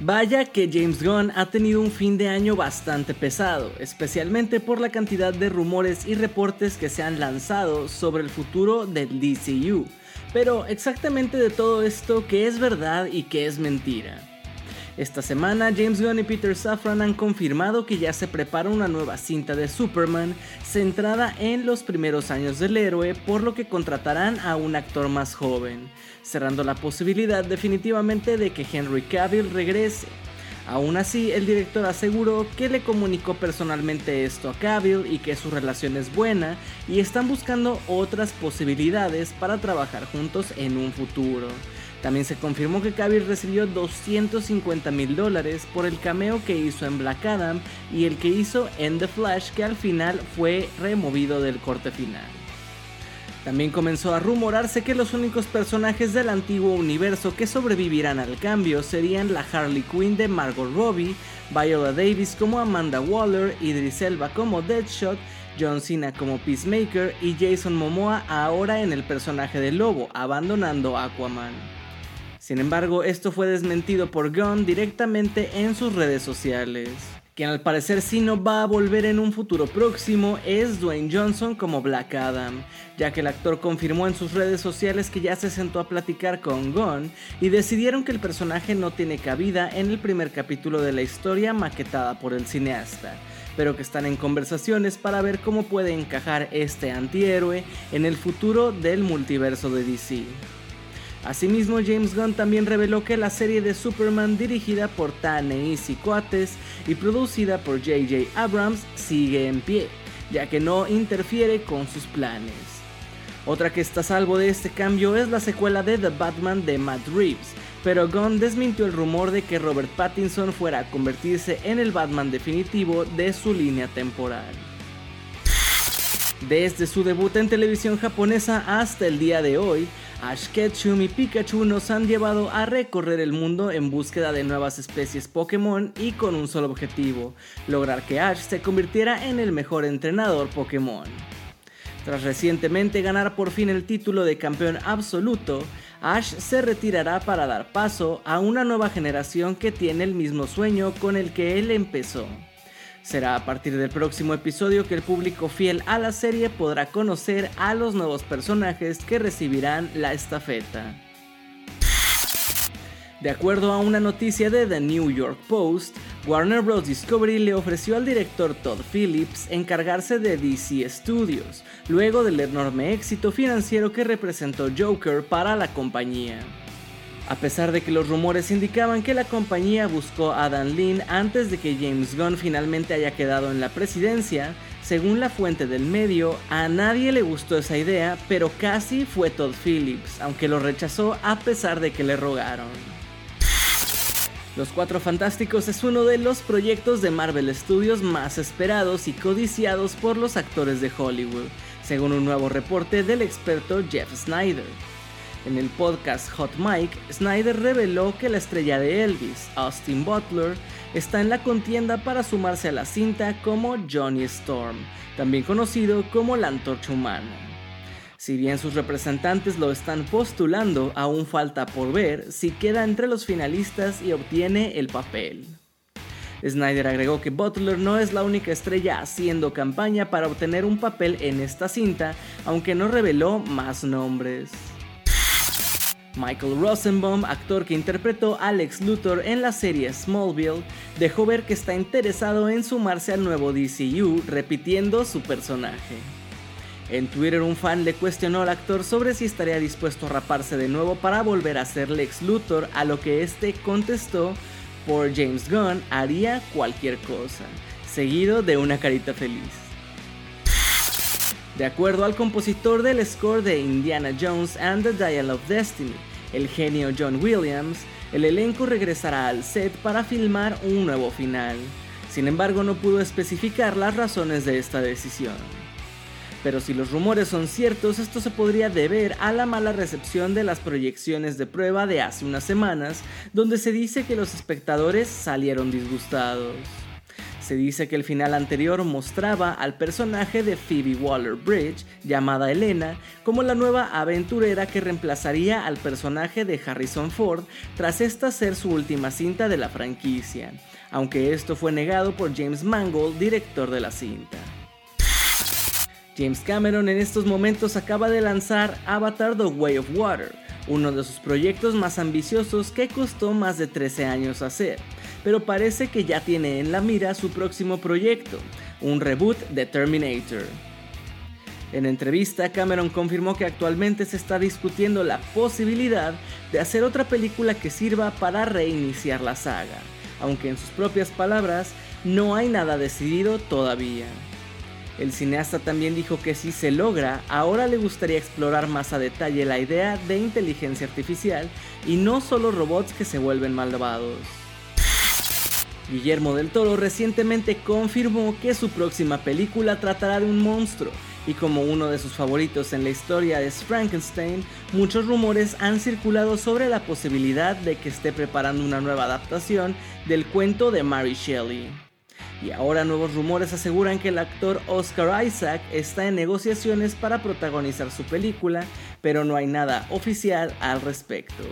Vaya que James Gunn ha tenido un fin de año bastante pesado, especialmente por la cantidad de rumores y reportes que se han lanzado sobre el futuro del DCU. Pero exactamente de todo esto, ¿qué es verdad y qué es mentira? Esta semana James Gunn y Peter Safran han confirmado que ya se prepara una nueva cinta de Superman centrada en los primeros años del héroe, por lo que contratarán a un actor más joven, cerrando la posibilidad definitivamente de que Henry Cavill regrese. Aún así, el director aseguró que le comunicó personalmente esto a Cavill y que su relación es buena y están buscando otras posibilidades para trabajar juntos en un futuro. También se confirmó que Cavill recibió 250 mil dólares por el cameo que hizo en Black Adam y el que hizo en The Flash que al final fue removido del corte final. También comenzó a rumorarse que los únicos personajes del antiguo universo que sobrevivirán al cambio serían la Harley Quinn de Margot Robbie, Viola Davis como Amanda Waller, Idris Elba como Deadshot, John Cena como Peacemaker y Jason Momoa ahora en el personaje de Lobo, abandonando Aquaman. Sin embargo, esto fue desmentido por Gunn directamente en sus redes sociales. Quien al parecer sí no va a volver en un futuro próximo es Dwayne Johnson como Black Adam, ya que el actor confirmó en sus redes sociales que ya se sentó a platicar con Gunn y decidieron que el personaje no tiene cabida en el primer capítulo de la historia maquetada por el cineasta, pero que están en conversaciones para ver cómo puede encajar este antihéroe en el futuro del multiverso de DC. Asimismo, James Gunn también reveló que la serie de Superman dirigida por Ta-Nehisi Coates y producida por J.J. Abrams sigue en pie, ya que no interfiere con sus planes. Otra que está a salvo de este cambio es la secuela de The Batman de Matt Reeves, pero Gunn desmintió el rumor de que Robert Pattinson fuera a convertirse en el Batman definitivo de su línea temporal. Desde su debut en televisión japonesa hasta el día de hoy, Ash Ketchum y Pikachu nos han llevado a recorrer el mundo en búsqueda de nuevas especies Pokémon y con un solo objetivo, lograr que Ash se convirtiera en el mejor entrenador Pokémon. Tras recientemente ganar por fin el título de campeón absoluto, Ash se retirará para dar paso a una nueva generación que tiene el mismo sueño con el que él empezó. Será a partir del próximo episodio que el público fiel a la serie podrá conocer a los nuevos personajes que recibirán la estafeta. De acuerdo a una noticia de The New York Post, Warner Bros. Discovery le ofreció al director Todd Phillips encargarse de DC Studios, luego del enorme éxito financiero que representó Joker para la compañía. A pesar de que los rumores indicaban que la compañía buscó a Dan Lin antes de que James Gunn finalmente haya quedado en la presidencia, según la fuente del medio, a nadie le gustó esa idea, pero casi fue Todd Phillips, aunque lo rechazó a pesar de que le rogaron. Los Cuatro Fantásticos es uno de los proyectos de Marvel Studios más esperados y codiciados por los actores de Hollywood, según un nuevo reporte del experto Jeff Snyder. En el podcast Hot Mike, Snyder reveló que la estrella de Elvis, Austin Butler, está en la contienda para sumarse a la cinta como Johnny Storm, también conocido como la Antorcha Humana. Si bien sus representantes lo están postulando, aún falta por ver si queda entre los finalistas y obtiene el papel. Snyder agregó que Butler no es la única estrella haciendo campaña para obtener un papel en esta cinta, aunque no reveló más nombres. Michael Rosenbaum, actor que interpretó a Alex Luthor en la serie Smallville, dejó ver que está interesado en sumarse al nuevo DCU, repitiendo su personaje. En Twitter un fan le cuestionó al actor sobre si estaría dispuesto a raparse de nuevo para volver a ser Lex Luthor, a lo que este contestó, por James Gunn haría cualquier cosa, seguido de una carita feliz. De acuerdo al compositor del score de Indiana Jones and the Dial of Destiny, el genio John Williams, el elenco regresará al set para filmar un nuevo final. Sin embargo, no pudo especificar las razones de esta decisión. Pero si los rumores son ciertos, esto se podría deber a la mala recepción de las proyecciones de prueba de hace unas semanas, donde se dice que los espectadores salieron disgustados. Se dice que el final anterior mostraba al personaje de Phoebe Waller-Bridge, llamada Elena, como la nueva aventurera que reemplazaría al personaje de Harrison Ford tras esta ser su última cinta de la franquicia, aunque esto fue negado por James Mangold, director de la cinta. James Cameron en estos momentos acaba de lanzar Avatar The Way of Water, uno de sus proyectos más ambiciosos que costó más de 13 años hacer pero parece que ya tiene en la mira su próximo proyecto, un reboot de Terminator. En entrevista, Cameron confirmó que actualmente se está discutiendo la posibilidad de hacer otra película que sirva para reiniciar la saga, aunque en sus propias palabras no hay nada decidido todavía. El cineasta también dijo que si se logra, ahora le gustaría explorar más a detalle la idea de inteligencia artificial y no solo robots que se vuelven malvados. Guillermo del Toro recientemente confirmó que su próxima película tratará de un monstruo, y como uno de sus favoritos en la historia es Frankenstein, muchos rumores han circulado sobre la posibilidad de que esté preparando una nueva adaptación del cuento de Mary Shelley. Y ahora nuevos rumores aseguran que el actor Oscar Isaac está en negociaciones para protagonizar su película, pero no hay nada oficial al respecto.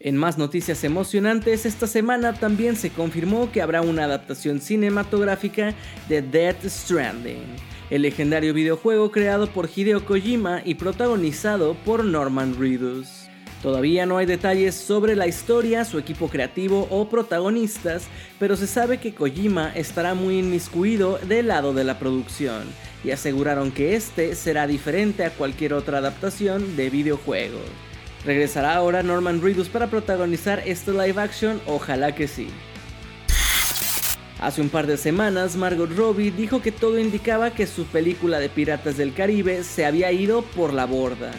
En más noticias emocionantes, esta semana también se confirmó que habrá una adaptación cinematográfica de Death Stranding, el legendario videojuego creado por Hideo Kojima y protagonizado por Norman Reedus. Todavía no hay detalles sobre la historia, su equipo creativo o protagonistas, pero se sabe que Kojima estará muy inmiscuido del lado de la producción, y aseguraron que este será diferente a cualquier otra adaptación de videojuego. ¿Regresará ahora Norman Reedus para protagonizar este live action? Ojalá que sí. Hace un par de semanas, Margot Robbie dijo que todo indicaba que su película de Piratas del Caribe se había ido por la borda.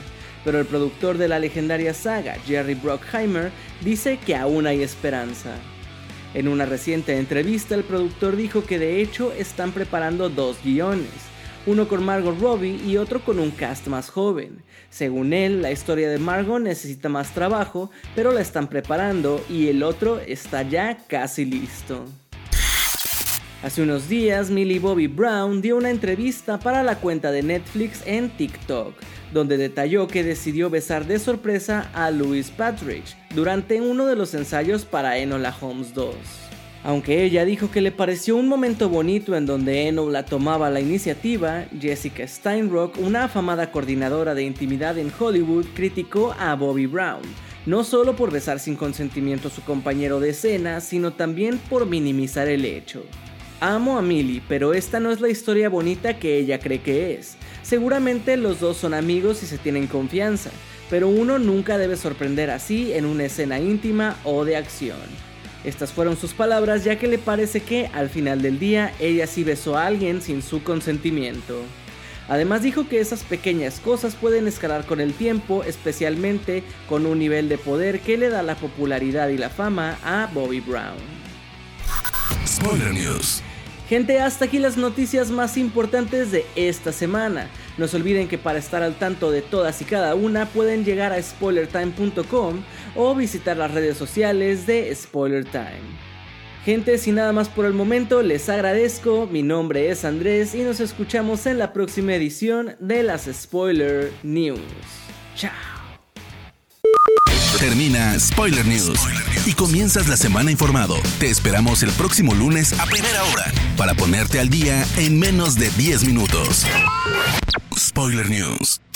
Pero el productor de la legendaria saga, Jerry Bruckheimer, dice que aún hay esperanza. En una reciente entrevista, el productor dijo que de hecho están preparando dos guiones, uno con Margot Robbie y otro con un cast más joven. Según él, la historia de Margot necesita más trabajo, pero la están preparando y el otro está ya casi listo. Hace unos días, Millie Bobby Brown dio una entrevista para la cuenta de Netflix en TikTok, donde detalló que decidió besar de sorpresa a Louis Patrick durante uno de los ensayos para Enola Holmes 2. Aunque ella dijo que le pareció un momento bonito en donde Enola tomaba la iniciativa, Jessica Steinrock, una afamada coordinadora de intimidad en Hollywood, criticó a Bobby Brown, no solo por besar sin consentimiento a su compañero de escena, sino también por minimizar el hecho. Amo a Millie, pero esta no es la historia bonita que ella cree que es. Seguramente los dos son amigos y se tienen confianza, pero uno nunca debe sorprender así en una escena íntima o de acción. Estas fueron sus palabras ya que le parece que al final del día ella sí besó a alguien sin su consentimiento. Además dijo que esas pequeñas cosas pueden escalar con el tiempo, especialmente con un nivel de poder que le da la popularidad y la fama a Bobby Brown. Spoiler News. Gente, hasta aquí las noticias más importantes de esta semana. No se olviden que para estar al tanto de todas y cada una pueden llegar a spoilertime.com o visitar las redes sociales de Spoiler Time. Gente, sin nada más por el momento, les agradezco, mi nombre es Andrés y nos escuchamos en la próxima edición de las Spoiler News. Chao. Termina Spoiler News y comienzas la semana informado. Te esperamos el próximo lunes a primera hora para ponerte al día en menos de 10 minutos. Spoiler News.